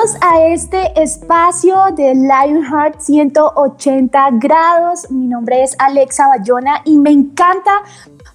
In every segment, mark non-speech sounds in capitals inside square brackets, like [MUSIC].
Bienvenidos a este espacio de Lionheart 180 grados. Mi nombre es Alexa Bayona y me encanta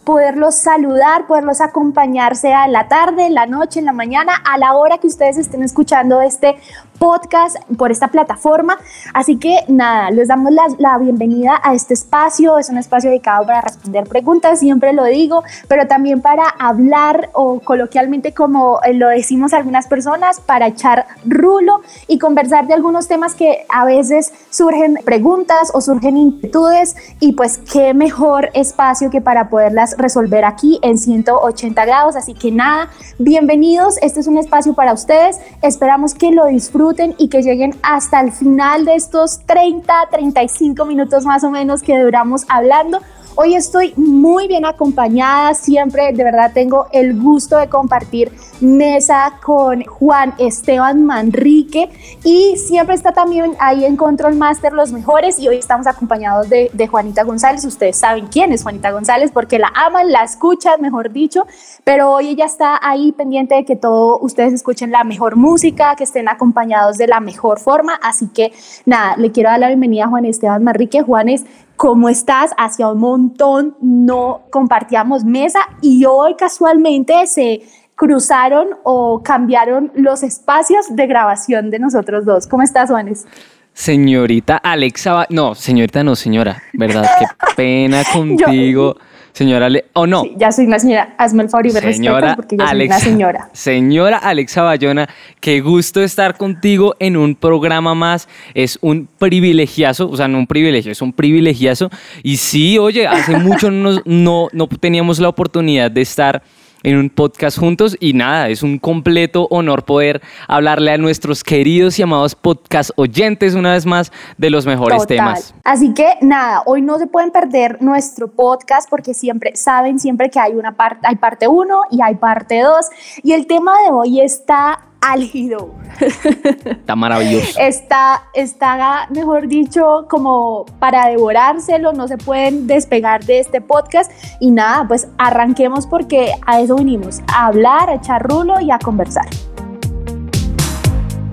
poderlos saludar, poderlos acompañar, sea en la tarde, en la noche, en la mañana, a la hora que ustedes estén escuchando este podcast por esta plataforma. Así que nada, les damos la, bienvenida a este espacio. Es un espacio dedicado para responder preguntas, siempre lo digo, pero también para hablar o coloquialmente como eh, lo decimos algunas personas, para echar rulo y conversar de algunos temas que a veces surgen preguntas o surgen inquietudes y pues qué mejor espacio que para poderlas resolver aquí en 180 grados. Así que nada, bienvenidos. Este es un espacio para ustedes. Esperamos que lo disfruten y que lleguen hasta el final de estos 30, 35 minutos más o menos que duramos hablando. Hoy estoy muy bien acompañada, siempre de verdad tengo el gusto de compartir mesa con Juan Esteban Manrique y siempre está también ahí en Control Master los mejores y hoy estamos acompañados de, Juanita González. Ustedes saben quién es Juanita González porque la aman, la escuchan, mejor dicho, pero hoy ella está ahí pendiente de que todos ustedes escuchen la mejor música, que estén acompañados de la mejor forma. Así que nada, le quiero dar la bienvenida a Juan Esteban Manrique. Juanes, ¿cómo estás? Hacia un montón no compartíamos mesa y hoy casualmente se cruzaron o cambiaron los espacios de grabación de nosotros dos. ¿Cómo estás, Juanes? Señorita Alexa, no, señorita no, señora, ¿verdad? Qué [LAUGHS] pena contigo. Señora, Ale o no. ya soy una señora. Hazme el favor y me señora porque ya soy una señora. [LAUGHS] Señora Alexa Bayona, qué gusto estar contigo en un programa más. Es un privilegiazo, o sea, no un privilegio, es un privilegiazo. Y sí, oye, hace mucho [LAUGHS] no, no, no teníamos la oportunidad de estar en un podcast juntos. Y nada, es un completo honor poder hablarle a nuestros queridos y amados podcast oyentes una vez más de los mejores temas. Así que nada, hoy no se pueden perder nuestro podcast porque siempre saben siempre que hay una parte hay parte 1 y hay parte 2 y el tema de hoy está álgido. Está maravilloso. Está, está, mejor dicho, como para devorárselo, no se pueden despegar de este podcast. Y nada, pues arranquemos porque a eso vinimos, a hablar, a echar rulo y a conversar.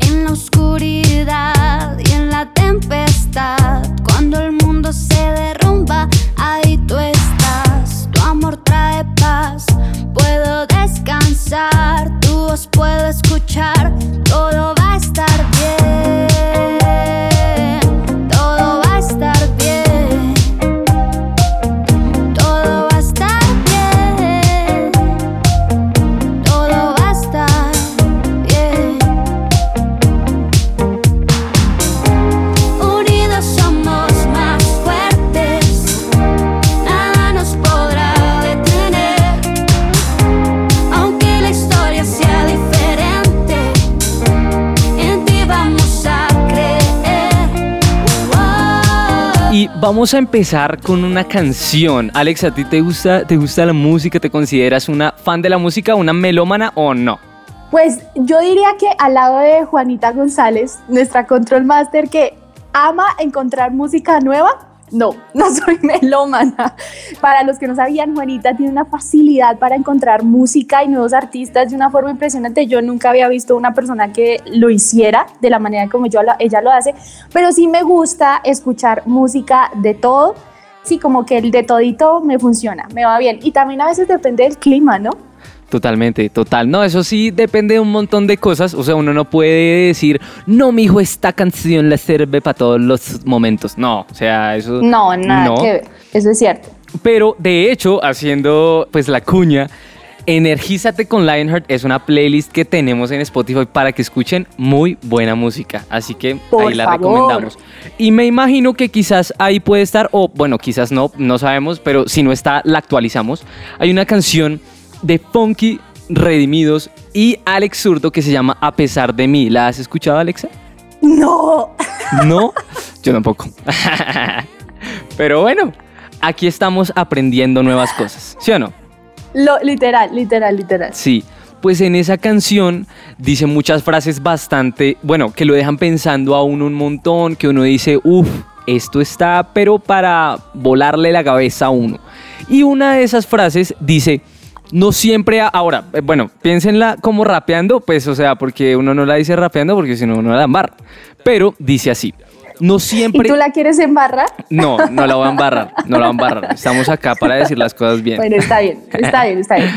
En la oscuridad y en la tempestad, cuando el mundo se derrumba, ahí tú estás. Tu amor trae paz, puedo descansar vamos a empezar con una canción. Alex, ¿a ti te gusta, te gusta la música? ¿Te consideras una fan de la música, una melómana o no? Pues yo diría que al lado de Juanita González, nuestra control master, que ama encontrar música nueva, no, [LAUGHS] no soy melómana. Para los que no sabían, Juanita tiene una facilidad para encontrar música y nuevos artistas de una forma impresionante. Yo nunca había visto una persona que lo hiciera de la manera como ella lo hace, pero sí me gusta escuchar música de todo. Sí, como que el de todito me funciona, me va bien. Y también a veces depende del clima, ¿no? Totalmente, total. No, eso sí depende de un montón de cosas. O sea, uno no puede decir, no, mi hijo, esta canción le sirve para todos los momentos. No, o sea, eso. No, nada no. que ver. Eso es cierto. Pero de hecho, haciendo pues la cuña, Energízate con Lionheart es una playlist que tenemos en Spotify para que escuchen muy buena música. Así que ahí la recomendamos. Y me imagino que quizás ahí puede estar, o bueno, quizás no, no sabemos, pero si no está, la actualizamos. Hay una canción de Funky Redimidos y Alex Zurdo que se llama A pesar de mí. ¿La has escuchado, Alexa? No. No, yo tampoco. [LAUGHS] Pero bueno, aquí estamos aprendiendo nuevas cosas, ¿sí o no? Lo, literal, literal, literal. Sí, pues en esa canción dice muchas frases bastante, bueno, que lo dejan pensando a uno un montón, que uno dice, uff, esto está, pero para volarle la cabeza a uno. Y una de esas frases dice, no siempre, ahora, eh, bueno, piénsenla como rapeando, pues, o sea, porque uno no la dice rapeando porque si no, uno la embarra. Pero dice así, no siempre... ¿Y tú la quieres embarrar? No, no la voy a embarrar, no la voy a embarrar. Estamos acá para decir las cosas bien. Bueno, está bien, está bien, está bien.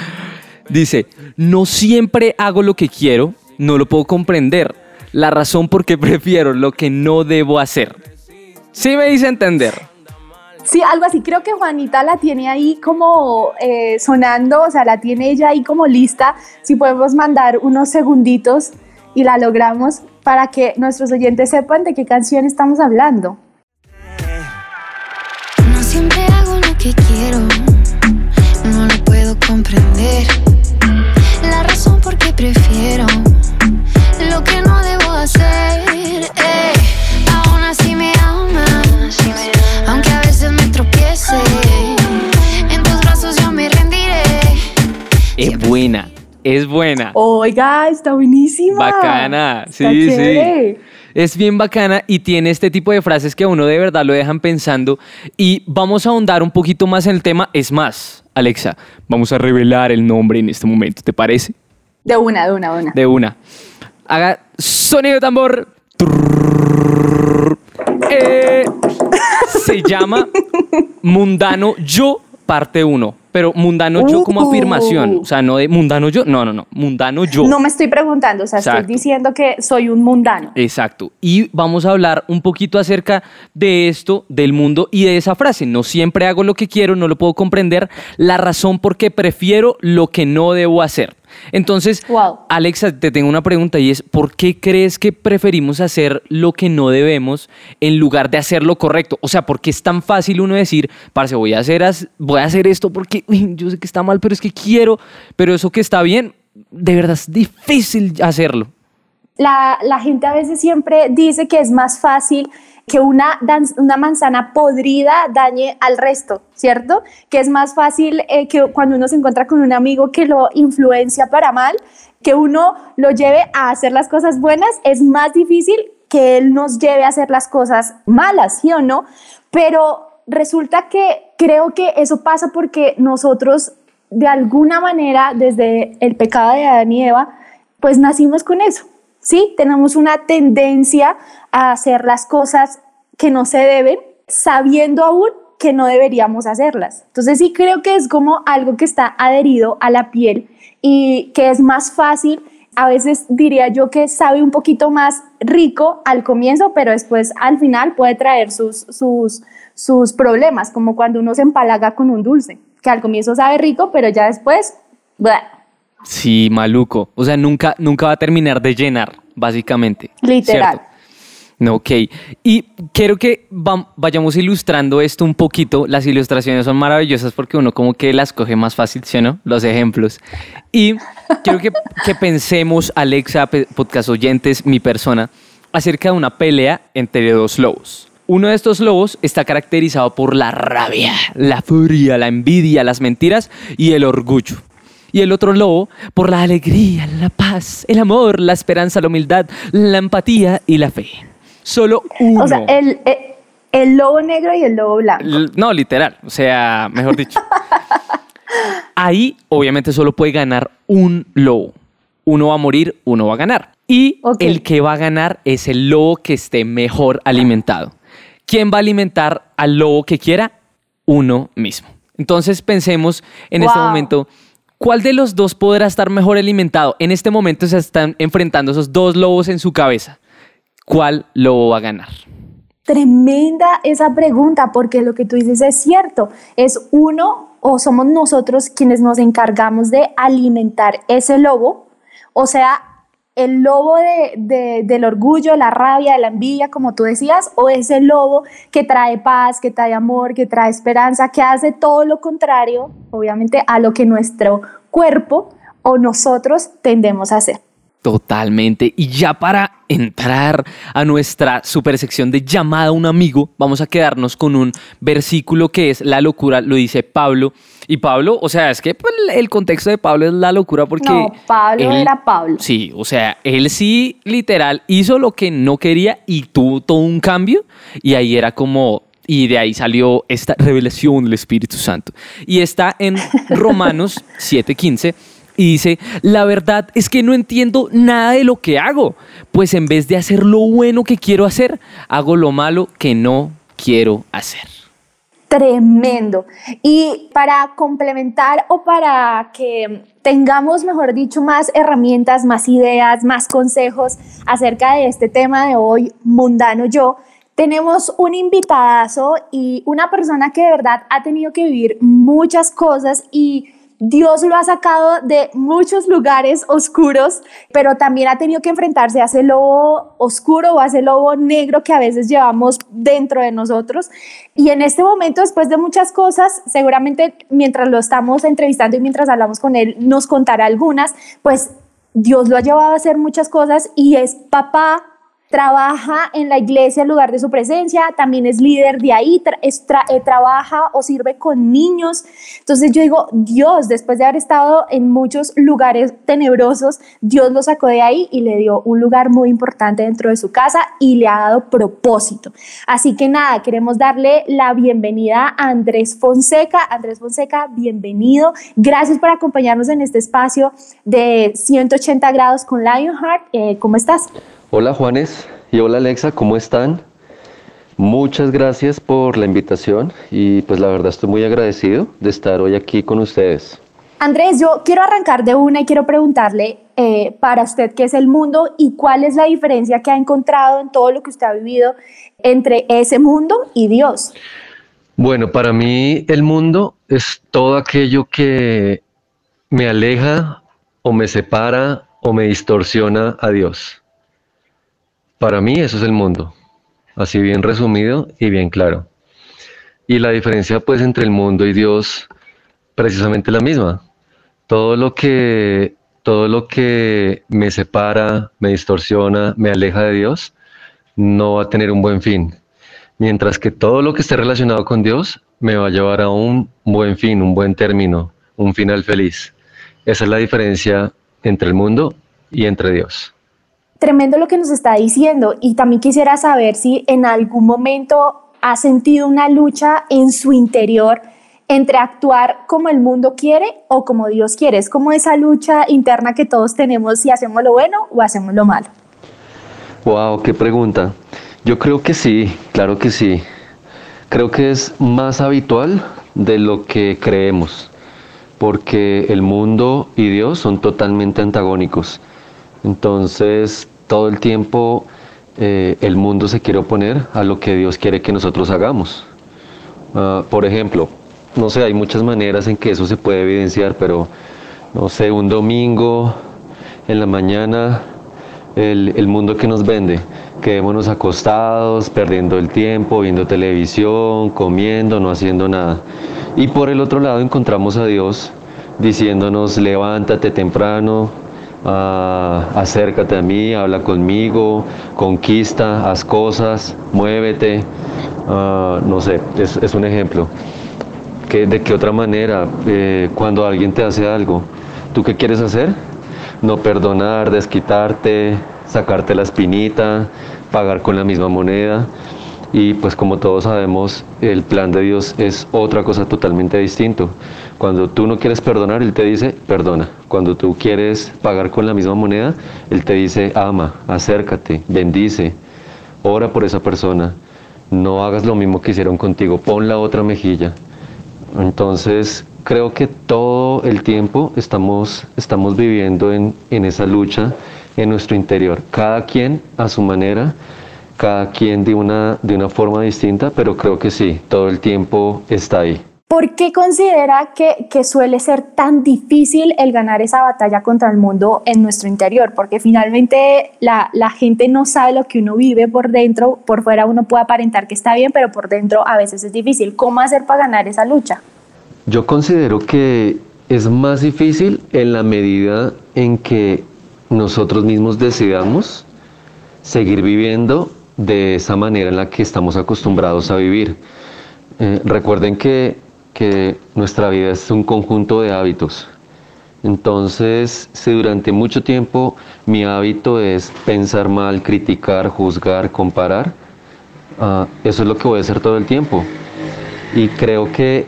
Dice, no siempre hago lo que quiero, no lo puedo comprender. La razón por qué prefiero lo que no debo hacer. Sí me dice entender. Sí, algo así. Creo que Juanita la tiene ahí como eh, sonando, o sea, la tiene ella ahí como lista. Si podemos mandar unos segunditos y la logramos para que nuestros oyentes sepan de qué canción estamos hablando. No siempre hago lo que quiero, no lo puedo comprender. La razón por qué prefiero lo que no debo hacer. eh. Es buena, es buena. Oiga, está buenísima. Bacana, Está sí, sí. Es bien bacana y tiene este tipo de frases que a uno de verdad lo dejan pensando. Y vamos a ahondar un poquito más en el tema. Es más, Alexa, vamos a revelar el nombre en este momento, ¿te parece? De una, de una, de una. De una. Haga sonido de tambor. Eh, se llama [LAUGHS] Mundano Yo, parte 1. Pero mundano yo como Uh. afirmación. O sea, no de mundano yo. No, no, no. Mundano yo. No me estoy preguntando, o sea, Exacto. estoy diciendo que soy un mundano. Exacto. Y vamos a hablar un poquito acerca de esto, del mundo y de esa frase. No siempre hago lo que quiero, no lo puedo comprender. La razón por qué prefiero lo que no debo hacer. Entonces, Wow. Alexa, te tengo una pregunta y es, ¿por qué crees que preferimos hacer lo que no debemos en lugar de hacer lo correcto? O sea, ¿por qué es tan fácil uno decir, parce, voy a hacer, voy a hacer esto porque uy, yo sé que está mal, pero es que quiero, pero eso que está bien, de verdad es difícil hacerlo. La, gente a veces siempre dice que es más fácil que una manzana podrida dañe al resto, ¿cierto? Que es más fácil eh, que cuando uno se encuentra con un amigo que lo influencia para mal, que uno lo lleve a hacer las cosas buenas, es más difícil que él nos lleve a hacer las cosas malas, ¿sí o no? Pero resulta que creo que eso pasa porque nosotros, de alguna manera, desde el pecado de Adán y Eva, pues nacimos con eso. Sí, tenemos una tendencia a hacer las cosas que no se deben, sabiendo aún que no deberíamos hacerlas. Entonces sí creo que es como algo que está adherido a la piel y que es más fácil. A veces diría yo que sabe un poquito más rico al comienzo, pero después al final puede traer sus, sus, sus problemas, como cuando uno se empalaga con un dulce, que al comienzo sabe rico, pero ya después... ¡bleh! Sí, maluco. O sea, nunca, nunca va a terminar de llenar, básicamente. Literal. ¿cierto? No, Ok. Y quiero que vayamos ilustrando esto un poquito. Las ilustraciones son maravillosas porque uno como que las coge más fácil, ¿sí o no? Los ejemplos. Y quiero que, que pensemos, Alexa, podcast oyentes, mi persona, acerca de una pelea entre dos lobos. Uno de estos lobos está caracterizado por la rabia, la furia, la envidia, las mentiras y el orgullo y el otro lobo por la alegría, la paz, el amor, la esperanza, la humildad, la empatía y la fe. Solo uno. O sea, el, el, el lobo negro y el lobo blanco. No, literal, o sea, mejor dicho. [LAUGHS] Ahí obviamente solo puede ganar un lobo. Uno va a morir, uno va a ganar. Y el que va a ganar es el lobo que esté mejor alimentado. ¿Quién va a alimentar al lobo que quiera? Uno mismo. Entonces pensemos en este Wow. momento, ¿cuál de los dos podrá estar mejor alimentado? En este momento se están enfrentando esos dos lobos en su cabeza. ¿Cuál lobo va a ganar? Tremenda esa pregunta, porque lo que tú dices es cierto. Es uno o somos nosotros quienes nos encargamos de alimentar ese lobo, o sea, el lobo de- de- del orgullo, la rabia, la envidia, como tú decías, o ese lobo que trae paz, que trae amor, que trae esperanza, que hace todo lo contrario, obviamente, a lo que nuestro cuerpo o nosotros tendemos a hacer. Totalmente. Y ya para entrar a nuestra super sección de llamada a un amigo, vamos a quedarnos con un versículo que es la locura, lo dice Pablo. Y Pablo, o sea, es que pues, el contexto de Pablo es la locura porque... No, Pablo era Pablo. Sí, o sea, él sí literal hizo lo que no quería y tuvo todo un cambio. Y ahí era como, y de ahí salió esta revelación del Espíritu Santo. Y está en [LAUGHS] Romanos 7:15 y dice, la verdad es que no entiendo nada de lo que hago, pues en vez de hacer lo bueno que quiero hacer, hago lo malo que no quiero hacer. Tremendo. Y para complementar o para que tengamos, mejor dicho, más herramientas, más ideas, más consejos acerca de este tema de hoy, mundano yo, tenemos un invitadazo y una persona que de verdad ha tenido que vivir muchas cosas y Dios lo ha sacado de muchos lugares oscuros, pero también ha tenido que enfrentarse a ese lobo oscuro o a ese lobo negro que a veces llevamos dentro de nosotros. Y en este momento, después de muchas cosas, seguramente mientras lo estamos entrevistando y mientras hablamos con él, nos contará algunas, pues Dios lo ha llevado a hacer muchas cosas y es papá, trabaja en la iglesia en lugar de su presencia, también es líder de ahí, eh, trabaja o sirve con niños. Entonces yo digo, Dios, después de haber estado en muchos lugares tenebrosos, Dios lo sacó de ahí y le dio un lugar muy importante dentro de su casa y le ha dado propósito. Así que nada, queremos darle la bienvenida a Andrés Fonseca. Andrés Fonseca, bienvenido. Gracias por acompañarnos en este espacio de 180 grados con Lionheart. Eh, ¿Cómo estás? Hola Juanes y hola Alexa, ¿cómo están? Muchas gracias por la invitación y pues la verdad estoy muy agradecido de estar hoy aquí con ustedes. Andrés, yo quiero arrancar de una y quiero preguntarle eh, para usted qué es el mundo y cuál es la diferencia que ha encontrado en todo lo que usted ha vivido entre ese mundo y Dios. Bueno, para mí el mundo es todo aquello que me aleja o me separa o me distorsiona a Dios. Para mí eso es el mundo, así bien resumido y bien claro. Y la diferencia pues entre el mundo y Dios precisamente la misma. Todo lo que todo lo que me separa, me distorsiona, me aleja de Dios, no va a tener un buen fin. Mientras que todo lo que esté relacionado con Dios me va a llevar a un buen fin, un buen término, un final feliz. Esa es la diferencia entre el mundo y entre Dios. Tremendo lo que nos está diciendo y también quisiera saber si en algún momento ha sentido una lucha en su interior entre actuar como el mundo quiere o como Dios quiere. Es como esa lucha interna que todos tenemos si hacemos lo bueno o hacemos lo malo. Wow, qué pregunta. Yo creo que sí, claro que sí. Creo que es más habitual de lo que creemos, porque el mundo y Dios son totalmente antagónicos. Entonces, todo el tiempo eh, el mundo se quiere oponer a lo que Dios quiere que nosotros hagamos. Ah, por ejemplo, no sé, hay muchas maneras en que eso se puede evidenciar, pero no sé, un domingo en la mañana, el, el mundo que nos vende, quedémonos acostados, perdiendo el tiempo, viendo televisión, comiendo, no haciendo nada. Y por el otro lado encontramos a Dios diciéndonos, levántate temprano, Ah, acércate a mí, habla conmigo, conquista, haz cosas, muévete. Ah, no sé, es, un ejemplo. ¿De qué otra manera, eh, cuando alguien te hace algo, ¿tú qué quieres hacer? No perdonar, desquitarte, sacarte la espinita, pagar con la misma moneda. Y pues como todos sabemos, el plan de Dios es otra cosa totalmente distinto. Cuando tú no quieres perdonar, Él te dice, perdona. Cuando tú quieres pagar con la misma moneda, Él te dice, ama, acércate, bendice, ora por esa persona. No hagas lo mismo que hicieron contigo, pon la otra mejilla. Entonces, creo que todo el tiempo estamos, estamos viviendo en, en esa lucha en nuestro interior, cada quien a su manera cada quien de una, de una forma distinta, pero creo que sí, todo el tiempo está ahí. ¿Por qué considera que, que, suele ser tan difícil el ganar esa batalla contra el mundo en nuestro interior? Porque finalmente la, la, gente no sabe lo que uno vive por dentro, por fuera uno puede aparentar que está bien, pero por dentro a veces es difícil. ¿Cómo hacer para ganar esa lucha? Yo considero que es más difícil en la medida en que nosotros mismos decidamos seguir viviendo de esa manera en la que estamos acostumbrados a vivir. Eh, recuerden que, que nuestra vida es un conjunto de hábitos. Entonces, si durante mucho tiempo mi hábito es pensar mal, criticar, juzgar, comparar, ah, eso es lo que voy a hacer todo el tiempo. Y creo que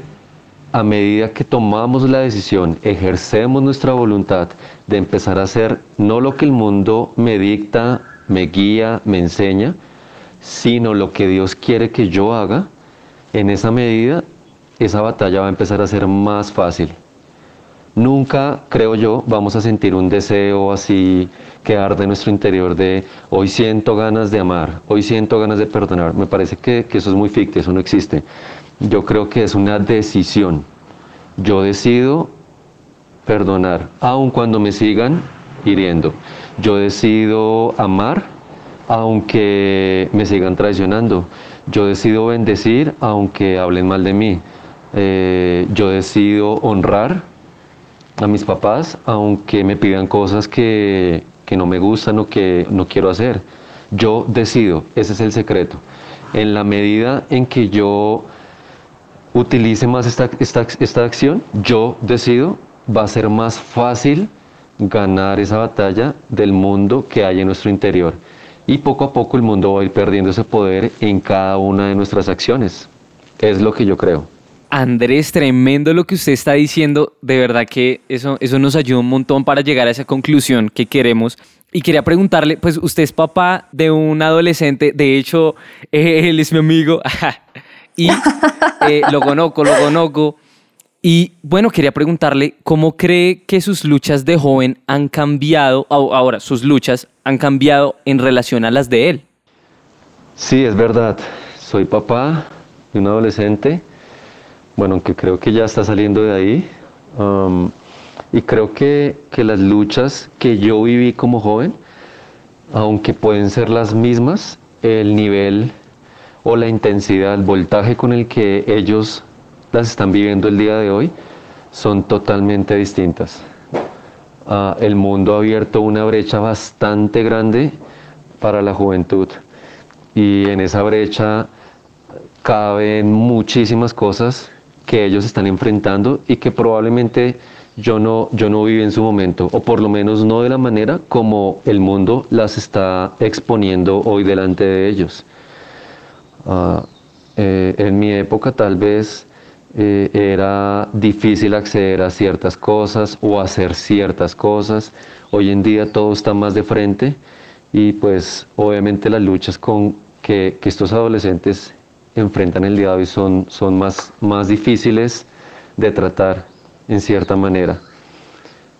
a medida que tomamos la decisión, ejercemos nuestra voluntad de empezar a hacer no lo que el mundo me dicta, me guía, me enseña, sino lo que Dios quiere que yo haga, en esa medida esa batalla va a empezar a ser más fácil. Nunca, creo yo, vamos a sentir un deseo así que arde en nuestro interior de hoy siento ganas de amar, hoy siento ganas de perdonar. Me parece que, que eso es muy ficticio, eso no existe. Yo creo que es una decisión. Yo decido perdonar, aun cuando me sigan hiriendo. Yo decido amar, aunque me sigan traicionando. Yo decido bendecir, aunque hablen mal de mí. Eh, yo decido honrar a mis papás, aunque me pidan cosas que, que no me gustan o que no quiero hacer. Yo decido, ese es el secreto. En la medida en que yo utilice más esta, esta, acción, yo decido, va a ser más fácil ganar esa batalla del mundo que hay en nuestro interior. Y poco a poco el mundo va a ir perdiendo ese poder en cada una de nuestras acciones. Es lo que yo creo. Andrés, tremendo lo que usted está diciendo. De verdad que eso, eso nos ayuda un montón para llegar a esa conclusión que queremos. Y quería preguntarle, pues usted es papá de un adolescente, de hecho, [LAUGHS] él es mi amigo. [LAUGHS] y eh, lo conozco, lo conozco. Y bueno, quería preguntarle cómo cree que sus luchas de joven han cambiado, ahora sus luchas han cambiado en relación a las de él. Sí, es verdad. Soy papá de un adolescente, bueno, aunque creo que ya está saliendo de ahí. Y creo que, que las luchas que yo viví como joven, aunque pueden ser las mismas, el nivel o la intensidad, el voltaje con el que ellos las están viviendo el día de hoy son totalmente distintas. Ah, el mundo ha abierto una brecha bastante grande para la juventud y en esa brecha caben muchísimas cosas que ellos están enfrentando y que probablemente yo no, yo no viví en su momento, o por lo menos no de la manera como el mundo las está exponiendo hoy delante de ellos. Ah, eh, en mi época tal vez eh, era difícil acceder a ciertas cosas o hacer ciertas cosas. Hoy en día todo está más de frente y pues obviamente las luchas con que, que estos adolescentes enfrentan el día de hoy son, son más, más difíciles de tratar en cierta manera.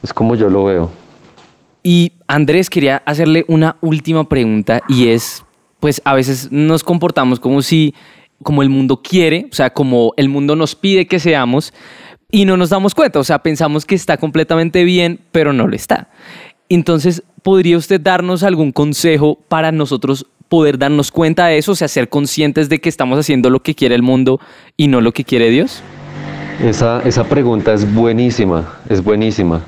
Es como yo lo veo. Y Andrés, quería hacerle una última pregunta y es, pues a veces nos comportamos como si, como el mundo quiere, o sea, como el mundo nos pide que seamos y no nos damos cuenta, o sea, pensamos que está completamente bien, pero no lo está. Entonces, ¿podría usted darnos algún consejo para nosotros poder darnos cuenta de eso, o sea, ser conscientes de que estamos haciendo lo que quiere el mundo y no lo que quiere Dios? Esa, esa pregunta es buenísima, es buenísima.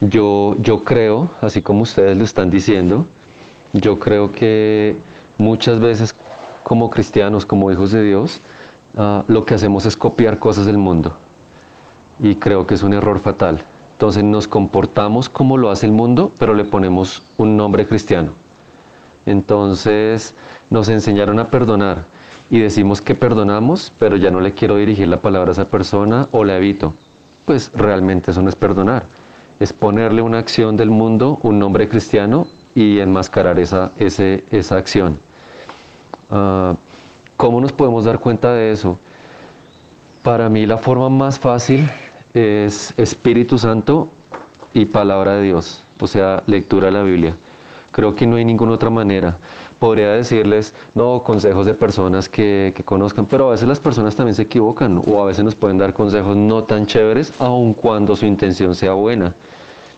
Yo, yo creo, así como ustedes lo están diciendo, yo creo que muchas veces como cristianos, como hijos de Dios, ah, lo que hacemos es copiar cosas del mundo. Y creo que es un error fatal. Entonces nos comportamos como lo hace el mundo, pero le ponemos un nombre cristiano. Entonces nos enseñaron a perdonar y decimos que perdonamos, pero ya no le quiero dirigir la palabra a esa persona o la evito. Pues realmente eso no es perdonar. Es ponerle una acción del mundo, un nombre cristiano y enmascarar esa, esa acción. Ah, ¿Cómo nos podemos dar cuenta de eso? Para mí la forma más fácil es Espíritu Santo y palabra de Dios, o sea, lectura de la Biblia. Creo que no hay ninguna otra manera. Podría decirles, no, consejos de personas que, que, conozcan, pero a veces las personas también se equivocan o a veces nos pueden dar consejos no tan chéveres, aun cuando su intención sea buena.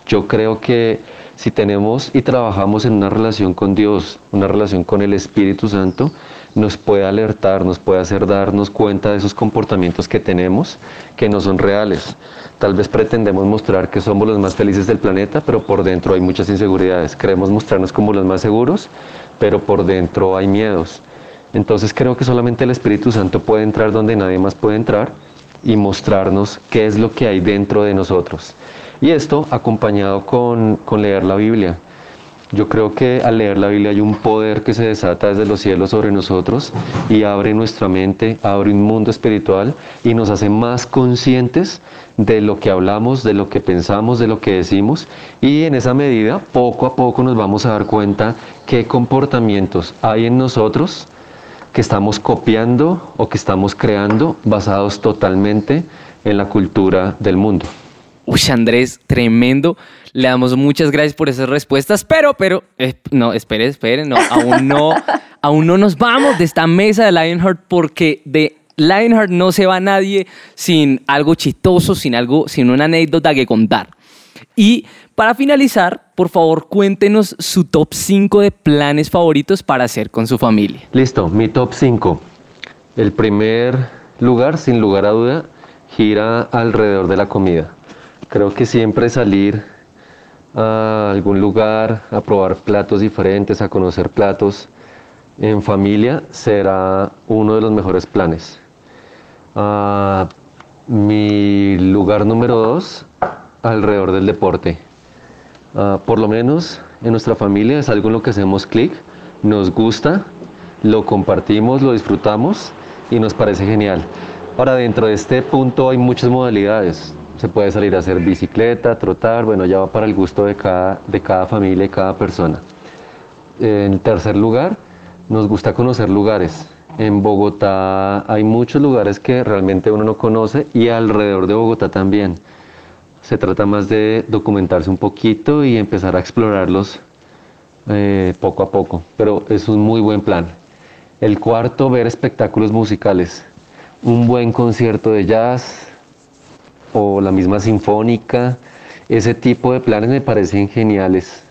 Yo creo que si tenemos y trabajamos en una relación con Dios, una relación con el Espíritu Santo, nos puede alertar, nos puede hacer darnos cuenta de esos comportamientos que tenemos que no son reales. Tal vez pretendemos mostrar que somos los más felices del planeta, pero por dentro hay muchas inseguridades. Queremos mostrarnos como los más seguros, pero por dentro hay miedos. Entonces creo que solamente el Espíritu Santo puede entrar donde nadie más puede entrar y mostrarnos qué es lo que hay dentro de nosotros. Y esto acompañado con, con leer la Biblia. Yo creo que al leer la Biblia hay un poder que se desata desde los cielos sobre nosotros y abre nuestra mente, abre un mundo espiritual y nos hace más conscientes de lo que hablamos, de lo que pensamos, de lo que decimos y en esa medida poco a poco nos vamos a dar cuenta qué comportamientos hay en nosotros que estamos copiando o que estamos creando basados totalmente en la cultura del mundo. Uy, Andrés, tremendo. Le damos muchas gracias por esas respuestas, pero, pero, eh, no, espere, espere, no, aún no, [LAUGHS] aún no nos vamos de esta mesa de Lionheart porque de Lionheart no se va nadie sin algo chistoso, sin algo, sin una anécdota que contar. Y para finalizar, por favor, cuéntenos su top 5 de planes favoritos para hacer con su familia. Listo, mi top 5. El primer lugar, sin lugar a duda, gira alrededor de la comida. Creo que siempre salir a algún lugar, a probar platos diferentes, a conocer platos en familia, será uno de los mejores planes. Ah, mi lugar número dos, alrededor del deporte. Ah, por lo menos en nuestra familia es algo en lo que hacemos clic, nos gusta, lo compartimos, lo disfrutamos y nos parece genial. Ahora, dentro de este punto hay muchas modalidades se puede salir a hacer bicicleta, trotar, bueno, ya va para el gusto de cada, de cada familia y cada persona. En tercer lugar, nos gusta conocer lugares. En Bogotá hay muchos lugares que realmente uno no conoce y alrededor de Bogotá también. Se trata más de documentarse un poquito y empezar a explorarlos eh, poco a poco, pero es un muy buen plan. El cuarto, ver espectáculos musicales. Un buen concierto de jazz, o la misma sinfónica, ese tipo de planes me parecen geniales.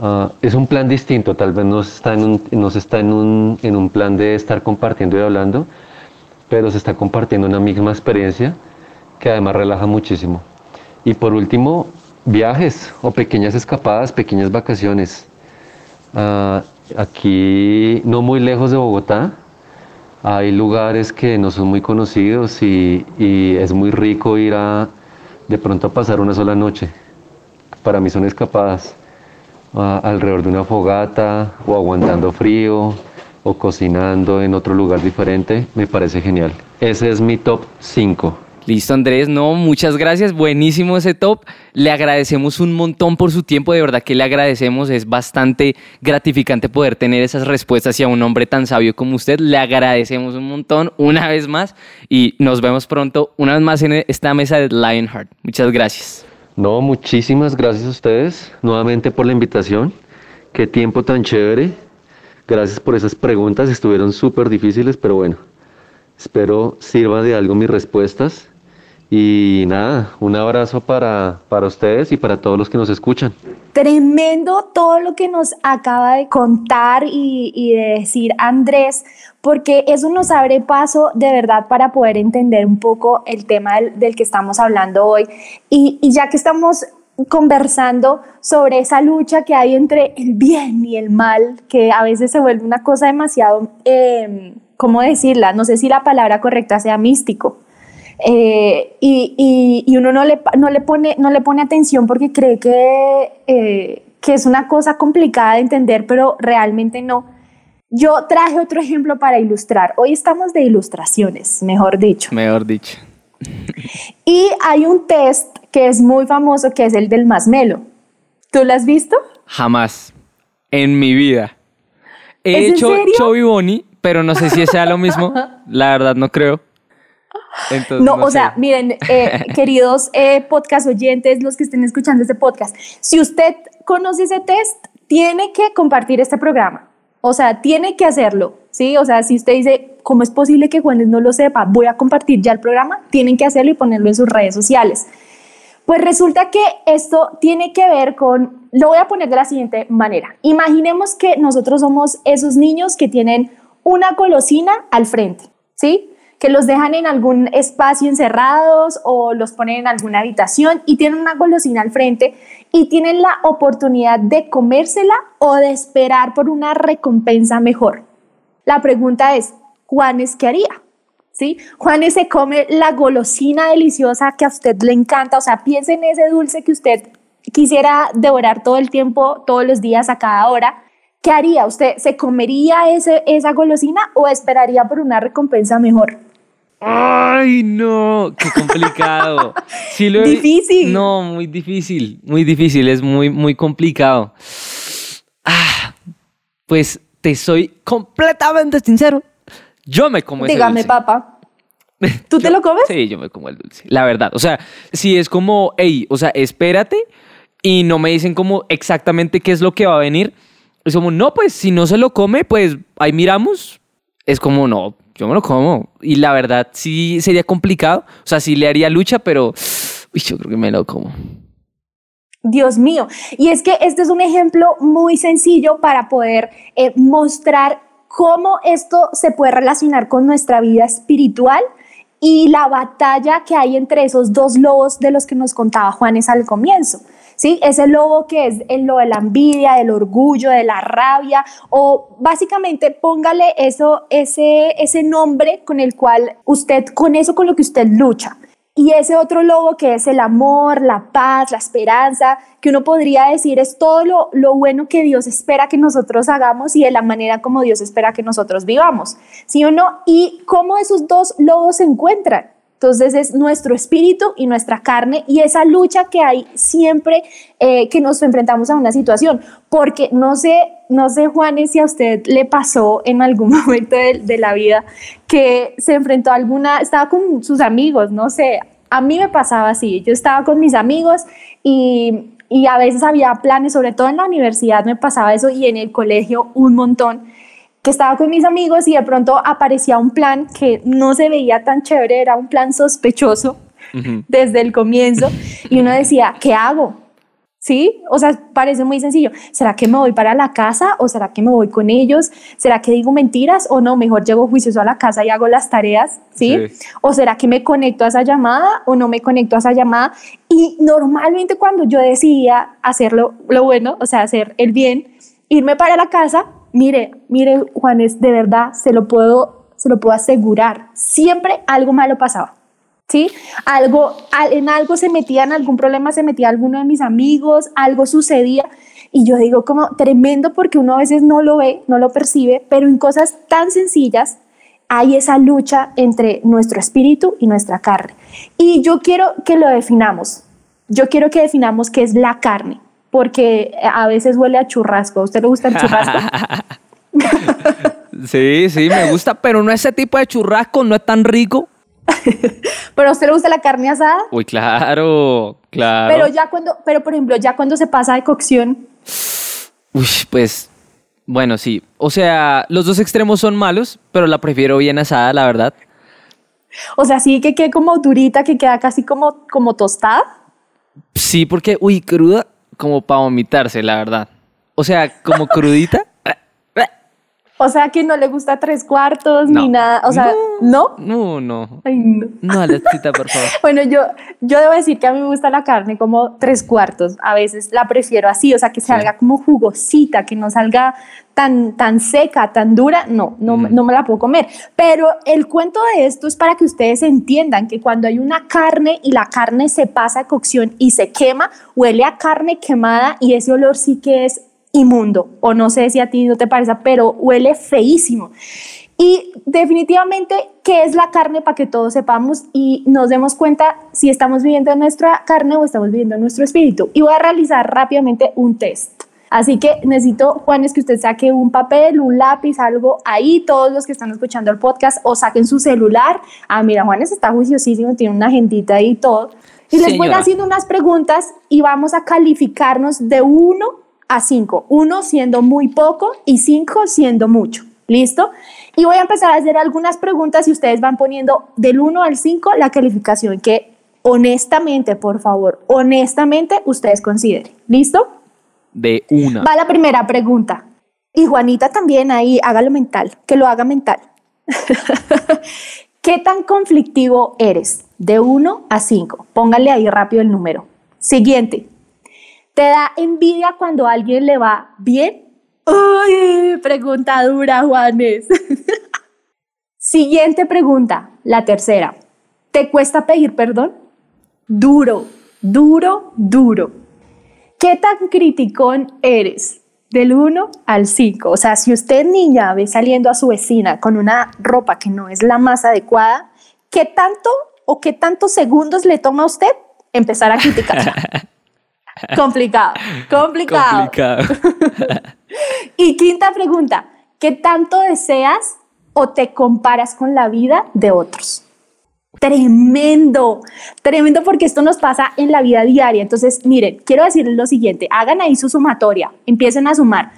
Ah, es un plan distinto, tal vez no está, en un, no está en, un, en un plan de estar compartiendo y hablando, pero se está compartiendo una misma experiencia que además relaja muchísimo. Y por último, viajes o pequeñas escapadas, pequeñas vacaciones. Ah, aquí, no muy lejos de Bogotá, hay lugares que no son muy conocidos y, es muy rico ir a de pronto a pasar una sola noche. Para mí son escapadas alrededor de una fogata o aguantando frío o cocinando en otro lugar diferente. Me parece genial. Ese es mi top 5. Listo, Andrés. No, muchas gracias. Buenísimo ese top. Le agradecemos un montón por su tiempo. De verdad que le agradecemos. Es bastante gratificante poder tener esas respuestas y a un hombre tan sabio como usted. Le agradecemos un montón una vez más y nos vemos pronto una vez más en esta mesa de Lionheart. Muchas gracias. No, muchísimas gracias a ustedes nuevamente por la invitación. Qué tiempo tan chévere. Gracias por esas preguntas. Estuvieron súper difíciles, pero bueno. Espero sirva de algo mis respuestas y nada, un abrazo para, para ustedes y para todos los que nos escuchan. Tremendo todo lo que nos acaba de contar y, y de decir Andrés, porque eso nos abre paso de verdad para poder entender un poco el tema del, que estamos hablando hoy. Y, y, ya que estamos conversando sobre esa lucha que hay entre el bien y el mal, que a veces se vuelve una cosa demasiado, eh, ¿cómo decirla? No sé si la palabra correcta sea místico eh, y, y, uno no le, no, le pone, no le pone atención porque cree que, eh, que es una cosa complicada de entender, pero realmente no. Yo traje otro ejemplo para ilustrar. Hoy estamos de ilustraciones, mejor dicho. Mejor dicho. Y hay un test que es muy famoso, que es el del masmelo. ¿Tú lo has visto? Jamás. En mi vida. He hecho Chovy Bonnie, pero no sé si sea lo mismo. [LAUGHS] La verdad, no creo no, o sea, miren, eh, [LAUGHS] queridos eh, podcast oyentes, los que estén escuchando este podcast, si usted conoce ese test, tiene que compartir este programa. O sea, tiene que hacerlo, ¿sí? O sea, si usted dice, ¿cómo es posible que Juanes no lo sepa? Voy a compartir ya el programa, tienen que hacerlo y ponerlo en sus redes sociales. Pues resulta que esto tiene que ver con, lo voy a poner de la siguiente manera. Imaginemos que nosotros somos esos niños que tienen una golosina al frente, ¿sí? Que los dejan en algún espacio encerrados o los ponen en alguna habitación y tienen una golosina al frente y tienen la oportunidad de comérsela o de esperar por una recompensa mejor. La pregunta es, Juanes, ¿qué haría? ¿Sí? Juanes se come la golosina deliciosa que a usted le encanta, o sea, piense en ese dulce que usted quisiera devorar todo el tiempo, todos los días, a cada hora. ¿Qué haría? ¿Usted se comería ese, esa golosina o esperaría por una recompensa mejor? Ay, no, qué complicado. Sí lo he- Difícil. No, muy difícil, muy difícil, es muy, muy complicado. Ah, pues te soy completamente sincero. Yo me como ese Dígame, dulce. papá. [LAUGHS] ¿Tú te lo comes? Sí, yo me como el dulce, la verdad. O sea, si es como, hey, o sea, espérate y no me dicen como exactamente qué es lo que va a venir. Es como, no, pues si no se lo come, pues ahí miramos. Es como, no, yo me lo como. Y la verdad, sí sería complicado. O sea, sí le haría lucha, pero uy, yo creo que me lo como. Dios mío. Y es que este es un ejemplo muy sencillo para poder eh, mostrar cómo esto se puede relacionar con nuestra vida espiritual y la batalla que hay entre esos dos lobos de los que nos contaba Juanes al comienzo. ¿Sí? Ese lobo que es el lo de la envidia, del orgullo, de la rabia, o básicamente póngale eso, ese, ese nombre con el cual usted, con eso con lo que usted lucha. Y ese otro lobo que es el amor, la paz, la esperanza, que uno podría decir es todo lo, lo bueno que Dios espera que nosotros hagamos y de la manera como Dios espera que nosotros vivamos. ¿Sí o no? Y cómo esos dos lobos se encuentran. Entonces es nuestro espíritu y nuestra carne y esa lucha que hay siempre eh, que nos enfrentamos a una situación. Porque no sé, no sé, Juanes, si a usted le pasó en algún [LAUGHS] momento de, la vida que se enfrentó a alguna, estaba con sus amigos, no sé, a mí me pasaba así, yo estaba con mis amigos y, y a veces había planes, sobre todo en la universidad me pasaba eso y en el colegio un montón que estaba con mis amigos y de pronto aparecía un plan que no se veía tan chévere, era un plan sospechoso Ujú. desde el comienzo y uno decía, ¿qué hago? ¿Sí? O sea, parece muy sencillo. ¿Será que me voy para la casa o será que me voy con ellos? ¿Será que digo mentiras o no? Mejor llego juicioso a la casa y hago las tareas, ¿sí? Sí. ¿O será que me conecto a esa llamada o no me conecto a esa llamada? Y normalmente cuando yo decidía hacerlo lo bueno, o sea, hacer el bien, irme para la casa, mire, mire, Juanes, de verdad, se lo puedo, se lo puedo asegurar. Siempre algo malo pasaba. ¿Sí? Algo, al- en algo se metía, en algún problema se metía alguno de mis amigos, algo sucedía. Y yo digo como tremendo porque uno a veces no lo ve, no lo percibe, pero en cosas tan sencillas hay esa lucha entre nuestro espíritu y nuestra carne. Y yo quiero que lo definamos. Yo quiero que definamos qué es la carne, porque a veces huele a churrasco. ¿A usted le gusta el churrasco? [LAUGHS] Sí, sí, me gusta, pero no ese tipo de churrasco, no es tan rico. [LAUGHS] pero a usted le gusta la carne asada. Uy, claro, claro. Pero ya cuando, pero por ejemplo, ya cuando se pasa de cocción, Uy, pues, bueno, sí. O sea, los dos extremos son malos, pero la prefiero bien asada, la verdad. o sea, sí que quede como durita, que queda casi como, como tostada. Sí, porque, uy, cruda, como para vomitarse, la verdad. O sea, como crudita. O sea, que no le gusta tres cuartos No. ni nada. O sea, ¿no? No, no. Ay, no. No, Alexita, por favor. [LAUGHS] Bueno, yo, yo debo decir que a mí me gusta la carne como tres cuartos. A veces la prefiero así, o sea, que salga como jugosita, que no salga tan, tan seca, tan dura. No, no, Mm. no me la puedo comer. Pero el cuento de esto es para que ustedes entiendan que cuando hay una carne y la carne se pasa a cocción y se quema, huele a carne quemada y ese olor sí que es inmundo. O no sé si a ti no te parece, pero huele feísimo. Y definitivamente, ¿qué es la carne para que todos sepamos y nos demos cuenta si estamos viviendo en nuestra carne o estamos viviendo en nuestro espíritu? Y voy a realizar rápidamente un test. Así que necesito, Juanes, que usted saque un papel, un lápiz, algo ahí, todos los que están escuchando el podcast, o saquen su celular. Ah, mira, Juanes está juiciosísimo, tiene una agendita ahí y todo. Y les voy Señora. haciendo unas preguntas y vamos a calificarnos de 1 a 5. 1 siendo muy poco y 5 siendo mucho. ¿Listo? Y voy a empezar a hacer algunas preguntas y ustedes van poniendo del 1 al 5 la calificación que honestamente, por favor, honestamente ustedes consideren. ¿Listo? De una. Va la primera pregunta. Y Juanita también ahí, hágalo mental, que lo haga mental. [LAUGHS] ¿Qué tan conflictivo eres? De 1 a 5. Póngale ahí rápido el número. Siguiente. ¿Te da envidia cuando a alguien le va bien? Uy, pregunta dura, Juanes. [LAUGHS] Siguiente pregunta, la tercera. ¿Te cuesta pedir perdón? Duro, duro, duro. ¿Qué tan criticón eres? Del 1 al 5. O sea, si usted, niña, ve saliendo a su vecina con una ropa que no es la más adecuada, ¿qué tanto o qué tantos segundos le toma a usted empezar a criticar? [LAUGHS] complicado, complicado. complicado. [LAUGHS] y quinta pregunta, ¿qué tanto deseas o te comparas con la vida de otros? Tremendo, tremendo porque esto nos pasa en la vida diaria. Entonces, miren, quiero decirles lo siguiente, hagan ahí su sumatoria, empiecen a sumar,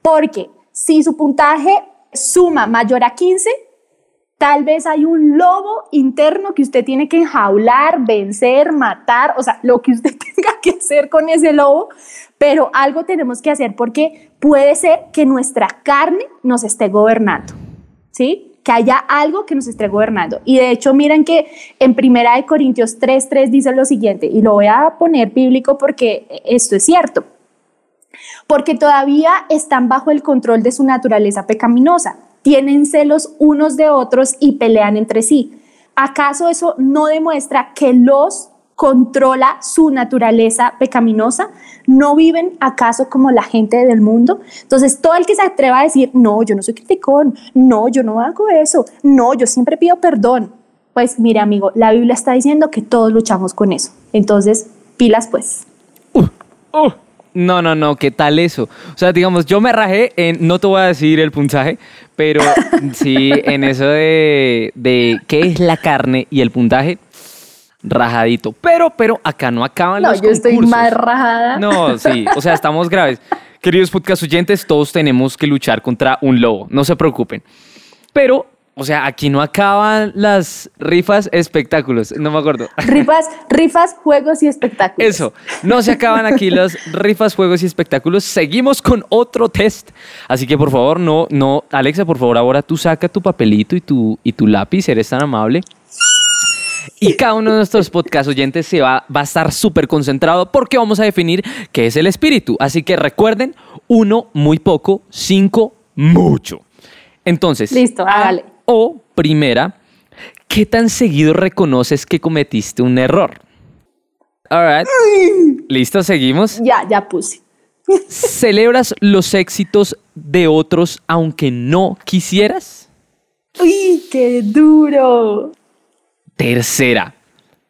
porque si su puntaje suma mayor a 15, tal vez hay un lobo interno que usted tiene que enjaular, vencer, matar, o sea, lo que usted [LAUGHS] que hacer con ese lobo, pero algo tenemos que hacer porque puede ser que nuestra carne nos esté gobernando, ¿sí? que haya algo que nos esté gobernando. Y de hecho, miren que en Primera de Corintios 3:3 dice lo siguiente, y lo voy a poner bíblico porque esto es cierto. Porque todavía están bajo el control de su naturaleza pecaminosa, tienen celos unos de otros y pelean entre sí. ¿Acaso eso no demuestra que los controla su naturaleza pecaminosa? ¿No viven acaso como la gente del mundo? Entonces, todo el que se atreva a decir, no, yo no soy criticón, no, yo no hago eso, no, yo siempre pido perdón. Pues mire, amigo, la Biblia está diciendo que todos luchamos con eso. Entonces, pilas pues. Uh, uh. No, no, no, ¿qué tal eso? O sea, digamos, yo me rajé en, no te voy a decir el puntaje, pero [LAUGHS] sí, en eso de, de qué es la carne y el puntaje, rajadito. Pero, pero acá no acaban los concursos. No, yo estoy más rajada. No, sí, o sea, estamos graves. [LAUGHS] Queridos podcast oyentes, todos tenemos que luchar contra un lobo, no se preocupen. Pero, o sea, aquí no acaban las rifas espectáculos, no me acuerdo. Rifas, [LAUGHS] rifas, juegos y espectáculos. Eso, no se acaban aquí [LAUGHS] las rifas, juegos y espectáculos. Seguimos con otro test. Así que por favor, no, no, Alexa, por favor, ahora tú saca tu papelito y tu, y tu lápiz, eres tan amable. Y cada uno de nuestros podcast oyentes se va, va a estar súper concentrado porque vamos a definir qué es el espíritu. Así que recuerden, uno, muy poco, cinco, mucho. Entonces, listo, hágale. O primera, ¿qué tan seguido reconoces que cometiste un error? All Listo, seguimos. Ya, ya puse. ¿Celebras los éxitos de otros aunque no quisieras? ¡Uy, qué duro! Tercera,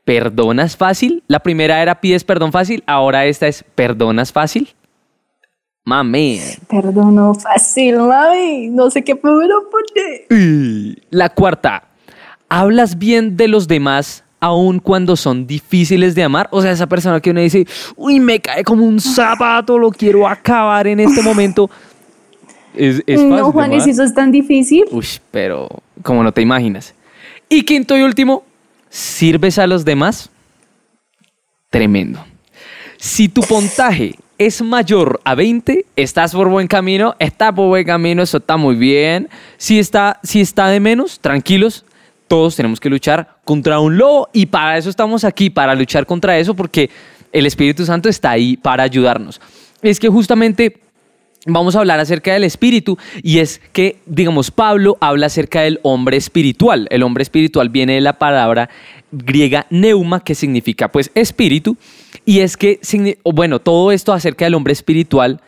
¿perdonas fácil? La primera era pides perdón fácil, ahora esta es ¿perdonas fácil? Mami. Perdono fácil, mami. No sé qué puedo poner. La cuarta, ¿hablas bien de los demás aun cuando son difíciles de amar? O sea, esa persona que uno dice, uy, me cae como un zapato, lo quiero acabar en este momento. Es, es fácil. No, Juanes, eso es tan difícil. Uy, pero como no te imaginas. Y quinto y último, ¿Sirves a los demás? Tremendo. Si tu puntaje es mayor a 20, estás por buen camino, está por buen camino, eso está muy bien. Si está, si está de menos, tranquilos, todos tenemos que luchar contra un lobo y para eso estamos aquí, para luchar contra eso, porque el Espíritu Santo está ahí para ayudarnos. Es que justamente vamos a hablar acerca del espíritu y es que, digamos, Pablo habla acerca del hombre espiritual. El hombre espiritual viene de la palabra griega neuma, que significa pues espíritu, y es que, bueno, todo esto acerca del hombre espiritual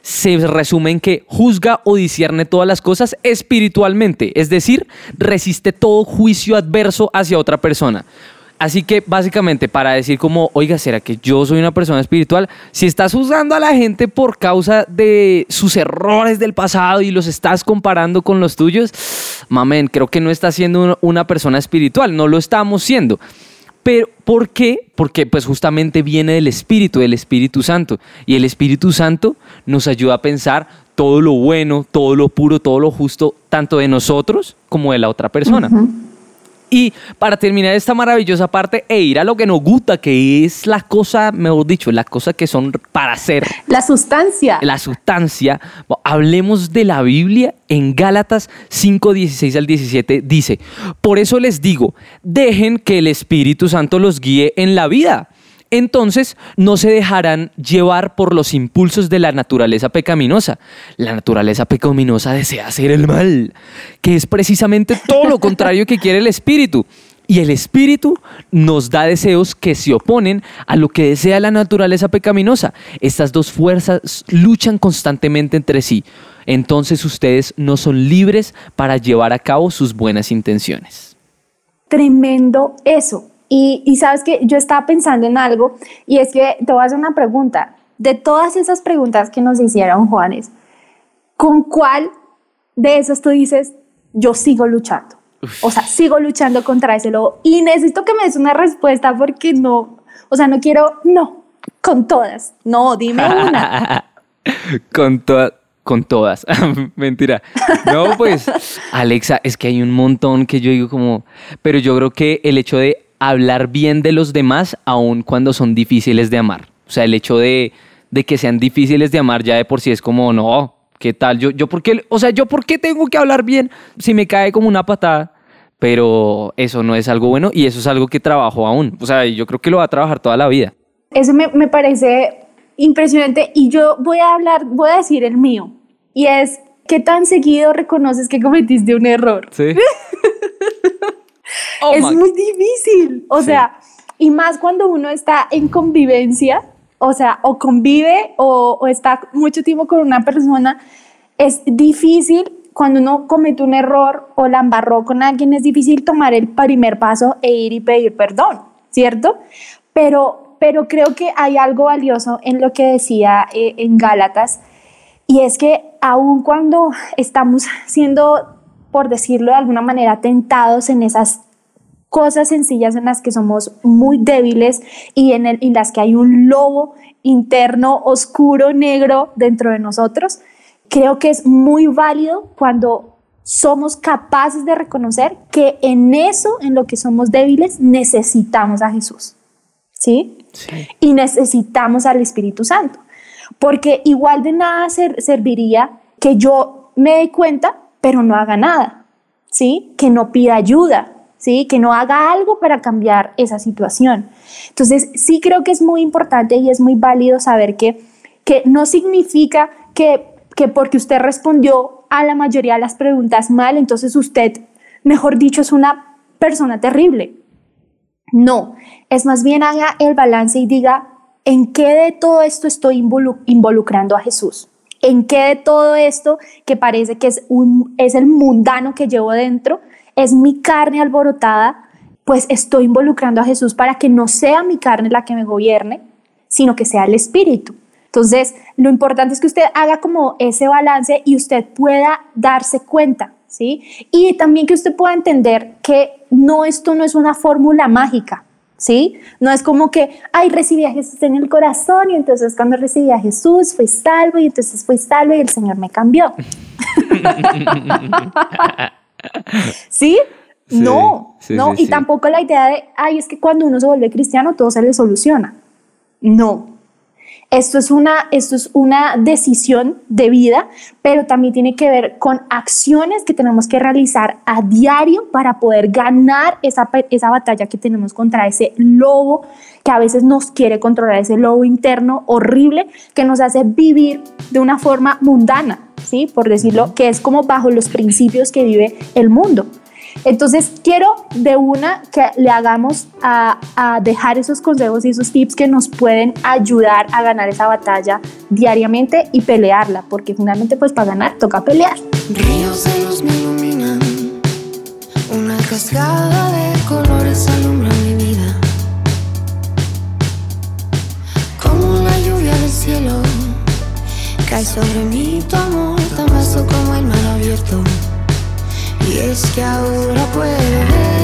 se resume en que juzga o discierne todas las cosas espiritualmente, es decir, resiste todo juicio adverso hacia otra persona. Así que básicamente para decir como, oiga, ¿será que yo soy una persona espiritual? Si estás juzgando a la gente por causa de sus errores del pasado y los estás comparando con los tuyos, mamen, creo que no estás siendo una persona espiritual, no lo estamos siendo. Pero ¿por qué? Porque pues justamente viene del Espíritu, del Espíritu Santo. Y el Espíritu Santo nos ayuda a pensar todo lo bueno, todo lo puro, todo lo justo, tanto de nosotros como de la otra persona. Y para terminar esta maravillosa parte e ir a lo que nos gusta, que es la cosa, mejor dicho, las cosas que son para hacer. La sustancia. La sustancia. Hablemos de la Biblia en Gálatas 5, 16 al 17. Dice, por eso les digo, dejen que el Espíritu Santo los guíe en la vida entonces no se dejarán llevar por los impulsos de la naturaleza pecaminosa. La naturaleza pecaminosa desea hacer el mal, que es precisamente todo lo contrario que quiere el espíritu. Y el espíritu nos da deseos que se oponen a lo que desea la naturaleza pecaminosa. Estas dos fuerzas luchan constantemente entre sí. Entonces ustedes no son libres para llevar a cabo sus buenas intenciones. Tremendo eso. Y, sabes que yo estaba pensando en algo y es que te voy a hacer una pregunta. De todas esas preguntas que nos hicieron, Juanes, ¿con cuál de esas tú dices, yo sigo luchando? O sea, sigo luchando contra ese lobo. Y necesito que me des una respuesta porque no, o sea, no quiero, no, con todas. No, dime una. [LAUGHS] con todas. Con todas. [LAUGHS] Mentira. No, pues, [LAUGHS] Alexa, es que hay un montón que yo digo como, pero yo creo que el hecho de hablar bien de los demás aun cuando son difíciles de amar. O sea, el hecho de, que sean difíciles de amar ya de por sí es como, no, ¿qué tal? Yo, yo por qué, o sea, yo por qué tengo que hablar bien si me cae como una patada. Pero eso no es algo bueno y eso es algo que trabajo aún. O sea, yo creo que lo va a trabajar toda la vida. Eso me, me parece impresionante y yo voy a hablar, voy a decir el mío. Y es, ¿qué tan seguido reconoces que cometiste un error? Sí. [LAUGHS] Oh es muy difícil. O sea, y más cuando uno está en convivencia, o sea, o convive o, está mucho tiempo con una persona, es difícil cuando uno comete un error o la embarró con alguien, es difícil tomar el primer paso e ir y pedir perdón, ¿cierto? Pero, pero creo que hay algo valioso en lo que decía eh, en Gálatas, y es que aun cuando estamos siendo, por decirlo de alguna manera, tentados en esas cosas sencillas en las que somos muy débiles y en, el, las que hay un lobo interno, oscuro, negro dentro de nosotros, creo que es muy válido cuando somos capaces de reconocer que en eso, en lo que somos débiles, necesitamos a Jesús. ¿Sí? Y necesitamos al Espíritu Santo. Porque igual de nada serviría que yo me dé cuenta, pero no haga nada. ¿Sí? Que no pida ayuda, ¿sí? Que no haga algo para cambiar esa situación. Entonces, sí creo que es muy importante y es muy válido saber que, que no significa que, que porque usted respondió a la mayoría de las preguntas mal, entonces usted, mejor dicho, es una persona terrible. No, es más bien haga el balance y diga, ¿en qué de todo esto estoy involucrando a Jesús? ¿En qué de todo esto que parece que es, un, es el mundano que llevo dentro, es mi carne alborotada, pues estoy involucrando a Jesús para que no sea mi carne la que me gobierne, sino que sea el Espíritu. Entonces, lo importante es que usted haga como ese balance y usted pueda darse cuenta, ¿sí? Y también que usted pueda entender que no, esto no es una fórmula mágica, ¿sí? No es como que, ay, recibí a Jesús en el corazón y entonces cuando recibí a Jesús fui salvo y entonces fui salvo y el Señor me cambió. [LAUGHS] ¿Sí? no, no, y tampoco la idea de, ay, es que cuando uno se vuelve cristiano todo se le soluciona. No. Esto es, una, esto es una decisión de vida, pero también tiene que ver con acciones que tenemos que realizar a diario para poder ganar esa, esa batalla que tenemos contra ese lobo que a veces nos quiere controlar, ese lobo interno horrible que nos hace vivir de una forma mundana, ¿sí? Por decirlo, que es como bajo los principios que vive el mundo. Entonces, quiero de una que le hagamos a, dejar esos consejos y esos tips que nos pueden ayudar a ganar esa batalla diariamente y pelearla, porque finalmente, pues para ganar toca pelear. Ríos de luz me iluminan, una cascada de colores alumbra mi vida. Como la lluvia del cielo, cae sobre mí tu amor, tan vasto como el mar abierto. Y es que ahora puedo ver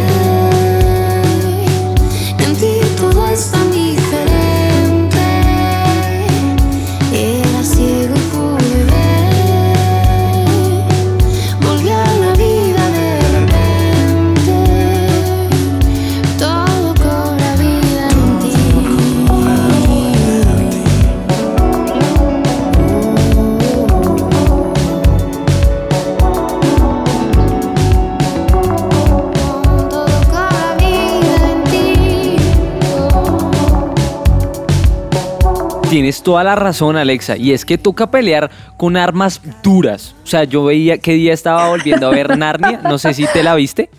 en ti todo es tan Tienes toda la razón, Alexa, y es que toca pelear con armas duras. O sea, yo veía que día estaba volviendo a ver Narnia, no sé si te la viste.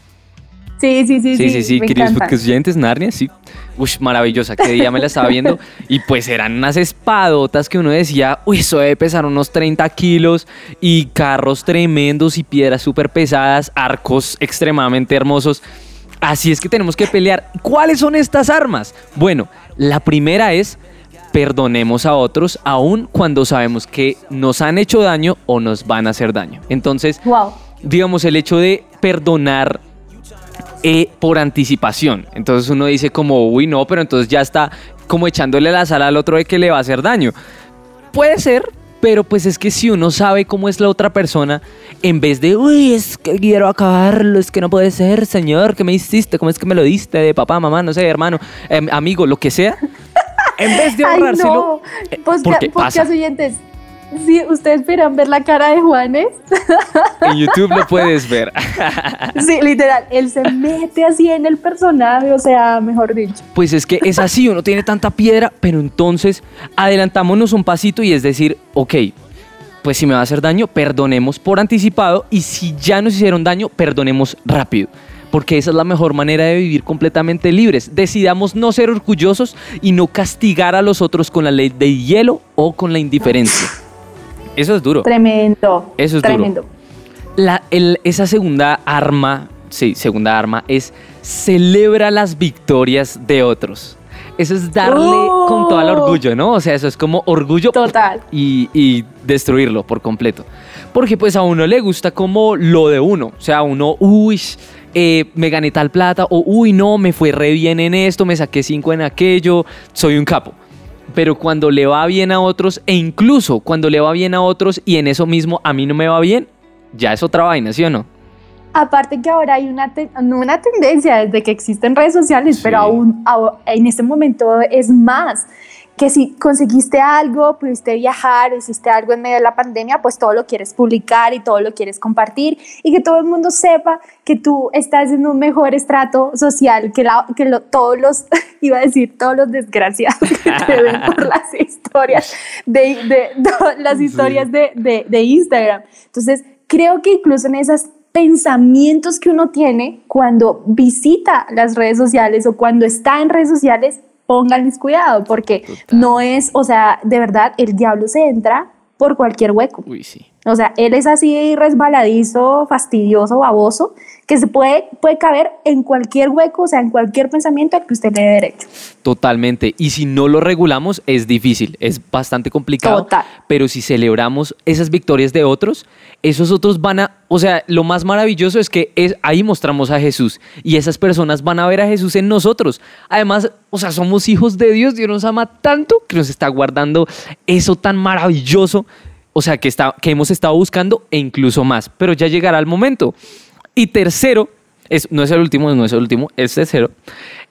Sí, sí, sí. Sí, sí, sí, queridos oyentes, Narnia, sí. Uy, maravillosa, que día me la estaba viendo. Y pues eran unas espadotas que uno decía, uy, eso debe pesar unos 30 kilos. Y carros tremendos y piedras súper pesadas, arcos extremadamente hermosos. Así es que tenemos que pelear. ¿Cuáles son estas armas? Bueno, la primera es perdonemos a otros aun cuando sabemos que nos han hecho daño o nos van a hacer daño. Entonces, digamos, el hecho de perdonar eh, por anticipación. Entonces uno dice como, uy, no, pero entonces ya está como echándole la sala al otro de que le va a hacer daño. Puede ser, pero pues es que si uno sabe cómo es la otra persona, en vez de, uy, es que quiero acabarlo, es que no puede ser, señor, ¿qué me hiciste? ¿Cómo es que me lo diste? De papá, mamá, no sé, hermano, em, amigo, lo que sea. En vez de ahorrárselo. Ay, no. Eh, oyentes, si ustedes esperan ver la cara de Juanes. En YouTube lo puedes ver. [LAUGHS] Sí, literal, él se mete así en el personaje, o sea, mejor dicho. Pues es que es así, uno tiene tanta piedra, pero entonces adelantámonos un pasito y es decir, ok, pues si me va a hacer daño, perdonemos por anticipado y si ya nos hicieron daño, perdonemos rápido porque esa es la mejor manera de vivir completamente libres. Decidamos no ser orgullosos y no castigar a los otros con la ley de hielo o con la indiferencia. Eso es duro. Tremendo. Eso es tremendo. duro. La, esa segunda arma, sí, segunda arma es celebra las victorias de otros. Eso es darle con todo el orgullo, ¿no? O sea, eso es como orgullo Total. Y, y, destruirlo por completo. Porque pues a uno le gusta como lo de uno. O sea, uno, uy, eh, me gané tal plata, o uy, no, me fue re bien en esto, me saqué cinco en aquello, soy un capo. Pero cuando le va bien a otros, e incluso cuando le va bien a otros y en eso mismo a mí no me va bien, ya es otra vaina, ¿sí o no? Aparte que ahora hay una, una tendencia desde que existen redes sociales, pero aún en este momento es más que si conseguiste algo, pudiste viajar, hiciste algo en medio de la pandemia, pues todo lo quieres publicar y todo lo quieres compartir y que todo el mundo sepa que tú estás en un mejor estrato social que, la, que todos los, [LAUGHS] iba a decir, todos los desgraciados que te ven [LAUGHS] por las historias de, de, las historias de, de, de Instagram. Entonces, creo que incluso en esos pensamientos que uno tiene cuando visita las redes sociales o cuando está en redes sociales, pónganles cuidado, porque no es, o sea, de verdad, el diablo se entra por cualquier hueco. Uy, sí. O sea, él es así resbaladizo, fastidioso, baboso, que se puede, puede caber en cualquier hueco, o sea, en cualquier pensamiento al que usted le dé derecho. Totalmente. Y si no lo regulamos, es difícil, es bastante complicado. Total. Pero si celebramos esas victorias de otros, esos otros van a, o sea, lo más maravilloso es que es, ahí mostramos a Jesús y esas personas van a ver a Jesús en nosotros. Además, o sea, somos hijos de Dios, Dios nos ama tanto que nos está guardando eso tan maravilloso o sea, que, está, que hemos estado buscando e incluso más, pero ya llegará el momento. Y tercero, es, no es el último, no es el último, es tercero,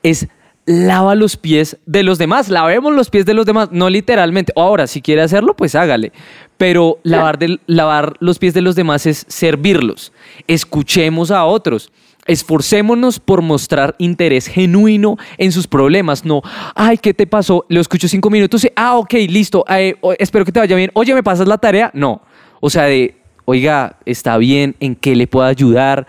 es lava los pies de los demás, lavemos los pies de los demás, no literalmente. Ahora, si quiere hacerlo, pues hágale. Pero lavar, lavar los pies de los demás es servirlos. Escuchemos a otros. Esforcémonos por mostrar interés genuino en sus problemas, no, ay, ¿qué te pasó? Lo escucho cinco minutos y, ah, ok, listo, eh, espero que te vaya bien. Oye, ¿me pasas la tarea? No. O sea, de, oiga, está bien, ¿en qué le puedo ayudar?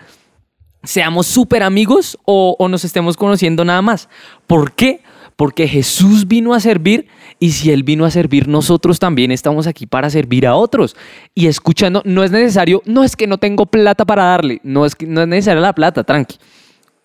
Seamos súper amigos o, nos estemos conociendo nada más. ¿Por qué? Porque Jesús vino a servir y si Él vino a servir, nosotros también estamos aquí para servir a otros. Y escuchando, no es necesario, no es que no tengo plata para darle, no es, que, no es necesaria la plata, tranqui.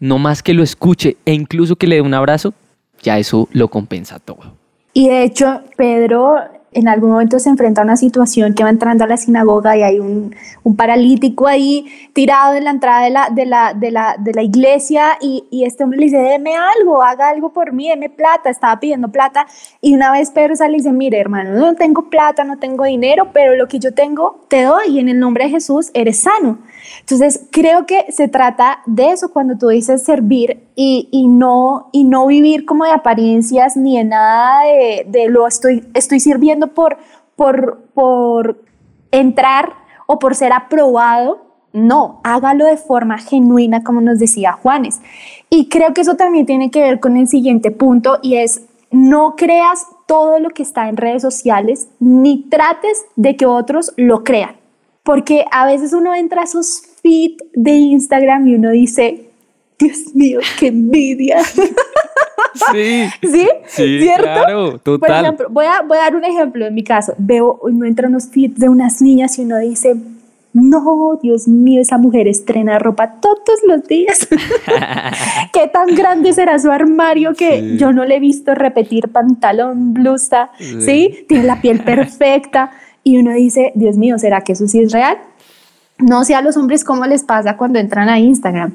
No más que lo escuche e incluso que le dé un abrazo, ya eso lo compensa todo. Y de hecho, Pedro en algún momento se enfrenta a una situación que va entrando a la sinagoga y hay un, un paralítico ahí tirado en la entrada de la, de la, de la, de la iglesia y, y, este hombre le dice, deme algo, haga algo por mí, deme plata, estaba pidiendo plata y una vez Pedro sale y dice, mire hermano, no tengo plata, no tengo dinero, pero lo que yo tengo te doy y en el nombre de Jesús eres sano. Entonces, creo que se trata de eso cuando tú dices servir y, y no, y no vivir como de apariencias ni de nada de, de lo estoy, estoy sirviendo por, por, por entrar o por ser aprobado. No, hágalo de forma genuina, como nos decía Juanes. Y creo que eso también tiene que ver con el siguiente punto y es no creas todo lo que está en redes sociales, ni trates de que otros lo crean. Porque a veces uno entra a esos feed de Instagram y uno dice, Dios mío, qué envidia. [LAUGHS] Sí. ¿Sí? Sí, ¿Cierto? claro, total. Por ejemplo, voy a, voy a dar un ejemplo en mi caso. Veo, uno entra a unos feeds de unas niñas y uno dice, no, Dios mío, esa mujer estrena ropa todos los días. [LAUGHS] ¿Qué tan grande será su armario que Sí. yo no le he visto repetir pantalón, blusa? Sí. ¿Sí? Tiene la piel [LAUGHS] perfecta. Y uno dice, Dios mío, ¿será que eso sí es real? No sé a los hombres cómo les pasa cuando entran a Instagram.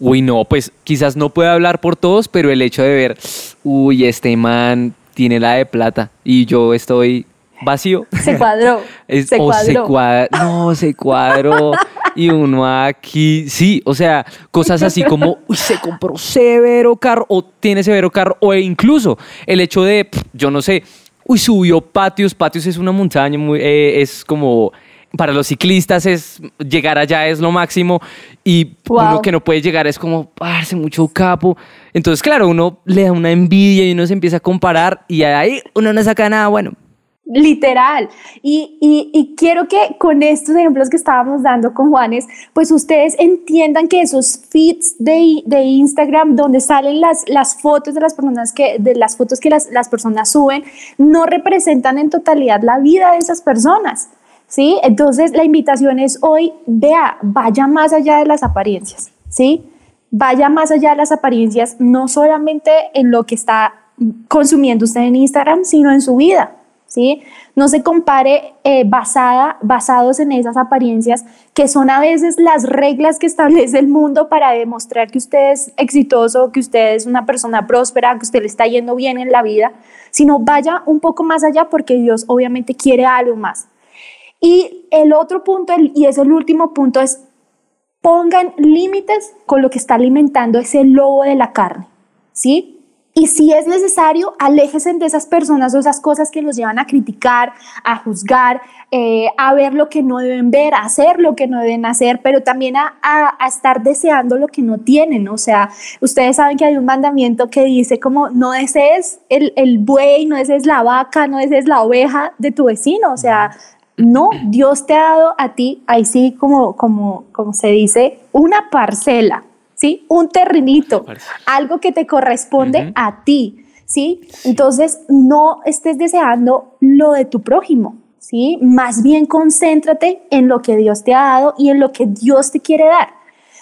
Uy, no, pues quizás no pueda hablar por todos, pero el hecho de ver, uy, este man tiene la de plata y yo estoy vacío. [LAUGHS] Se cuadró. [LAUGHS] Es- se o se cuadró. no, se cuadró. [LAUGHS] y uno aquí, sí, o sea, cosas así como, uy, se compró severo carro, o tiene severo carro, o incluso el hecho de, pff, yo no sé, uy, subió patios, patios es una montaña, muy, eh, es como, para los ciclistas es, llegar allá es lo máximo, y Wow. uno que no puede llegar es como, parse mucho capo. Entonces, claro, uno le da una envidia y uno se empieza a comparar, y ahí uno no saca nada bueno. Literal. Y, y- quiero que con estos ejemplos que estábamos dando con Juanes, pues ustedes entiendan que esos feeds de, de Instagram donde salen las, las fotos de las personas que, de las fotos que las, las personas suben, no representan en totalidad la vida de esas personas. ¿Sí? Entonces la invitación es hoy, vea, vaya más allá de las apariencias, ¿sí? Vaya más allá de las apariencias, no solamente en lo que está consumiendo usted en Instagram, sino en su vida. No se compare eh, basada, basados en esas apariencias que son a veces las reglas que establece el mundo para demostrar que usted es exitoso, que usted es una persona próspera, que usted le está yendo bien en la vida, sino vaya un poco más allá porque Dios obviamente quiere algo más. Y el otro punto, y es el último punto, es pongan límites con lo que está alimentando ese lobo de la carne, ¿sí? Y si es necesario, aléjense de esas personas o esas cosas que los llevan a criticar, a juzgar, eh, a ver lo que no deben ver, a hacer lo que no deben hacer, pero también a, a- estar deseando lo que no tienen. O sea, ustedes saben que hay un mandamiento que dice como no desees el, el buey, no desees la vaca, no desees la oveja de tu vecino. O sea, no, Dios te ha dado a ti, ahí sí como, como, como se dice, una parcela, ¿sí? Un terrenito, algo que te corresponde a ti, ¿sí? Entonces, no estés deseando lo de tu prójimo, ¿sí? Más bien concéntrate en lo que Dios te ha dado y en lo que Dios te quiere dar.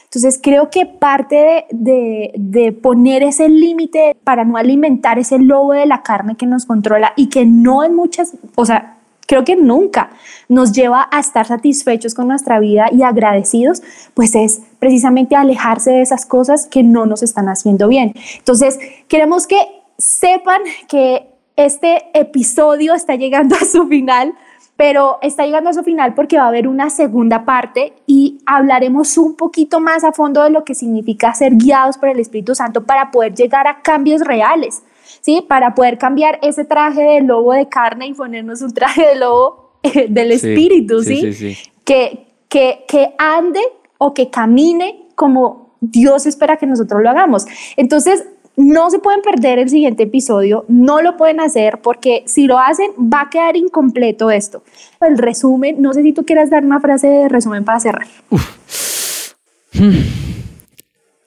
Entonces creo que parte de, de- de poner ese límite para no alimentar ese lobo de la carne que nos controla y que no en muchas, o sea, creo que nunca nos lleva a estar satisfechos con nuestra vida y agradecidos, pues es precisamente alejarse de esas cosas que no nos están haciendo bien. Entonces queremos que sepan que este episodio está llegando a su final pero está llegando a su final porque va a haber una segunda parte y hablaremos un poquito más a fondo de lo que significa ser guiados por el Espíritu Santo para poder llegar a cambios reales, ¿sí? Para poder cambiar ese traje de lobo de carne y ponernos un traje de lobo eh, del Sí, Espíritu, sí, ¿sí? Que, que, que ande o que camine como Dios espera que nosotros lo hagamos. Entonces, no se pueden perder el siguiente episodio, no lo pueden hacer porque si lo hacen va a quedar incompleto esto. El resumen, no sé si tú quieras dar una frase de resumen para cerrar.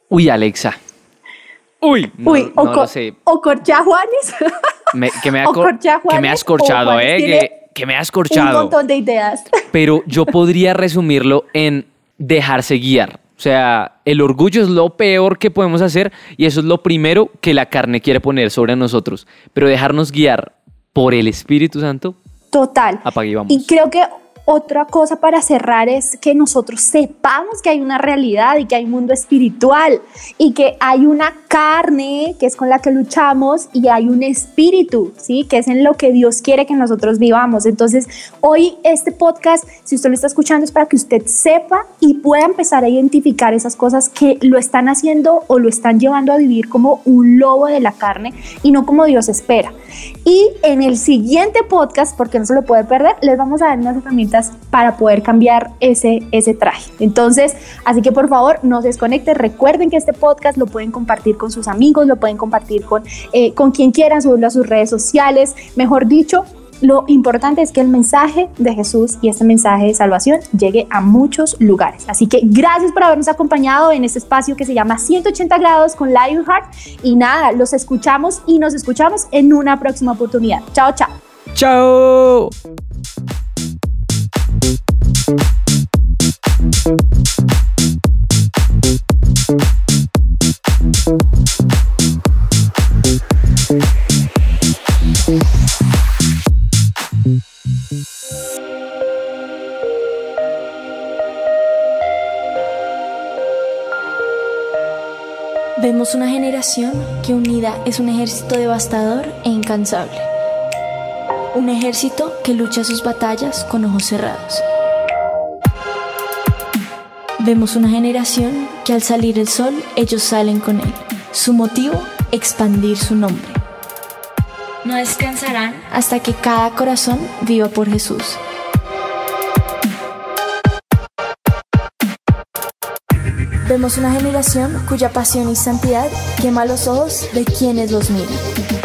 Uy, Alexa. Uy, no, Uy, no o, lo co- sé. o corcha Juanes, [LAUGHS] Me- que, me ha corcha que me Juanes, has corchado, Juanes ¿eh? Que, que me has un corchado. montón de ideas. [LAUGHS] Pero yo podría resumirlo en dejarse guiar. O sea, el orgullo es lo peor que podemos hacer y eso es lo primero que la carne quiere poner sobre nosotros. Pero dejarnos guiar por el Espíritu Santo, Total. apague y vamos. Y creo que otra cosa para cerrar es que nosotros sepamos que hay una realidad y que hay un mundo espiritual y que hay una carne que es con la que luchamos y hay un espíritu, ¿sí? Que es en lo que Dios quiere que nosotros vivamos. Entonces, hoy este podcast, si usted lo está escuchando, es para que usted sepa y pueda empezar a identificar esas cosas que lo están haciendo o lo están llevando a vivir como un lobo de la carne y no como Dios espera. Y en el siguiente podcast, porque no se lo puede perder, les vamos a dar unas herramientas para poder cambiar ese, ese traje. Entonces, así que por favor, no se desconecten. Recuerden que este podcast lo pueden compartir con sus amigos, lo pueden compartir con, eh, con quien quieran, subirlo a sus redes sociales. Mejor dicho, lo importante es que el mensaje de Jesús y este mensaje de salvación llegue a muchos lugares. Así que gracias por habernos acompañado en este espacio que se llama 180 grados con Lionheart. Y nada, los escuchamos y nos escuchamos en una próxima oportunidad. Chao, chao. Chao. Vemos una generación que unida es un ejército devastador e incansable. Un ejército que lucha sus batallas con ojos cerrados. Vemos una generación que al salir el sol ellos salen con él. Su motivo, expandir su nombre. No descansarán hasta que cada corazón viva por Jesús. Vemos una generación cuya pasión y santidad quema los ojos de quienes los miran.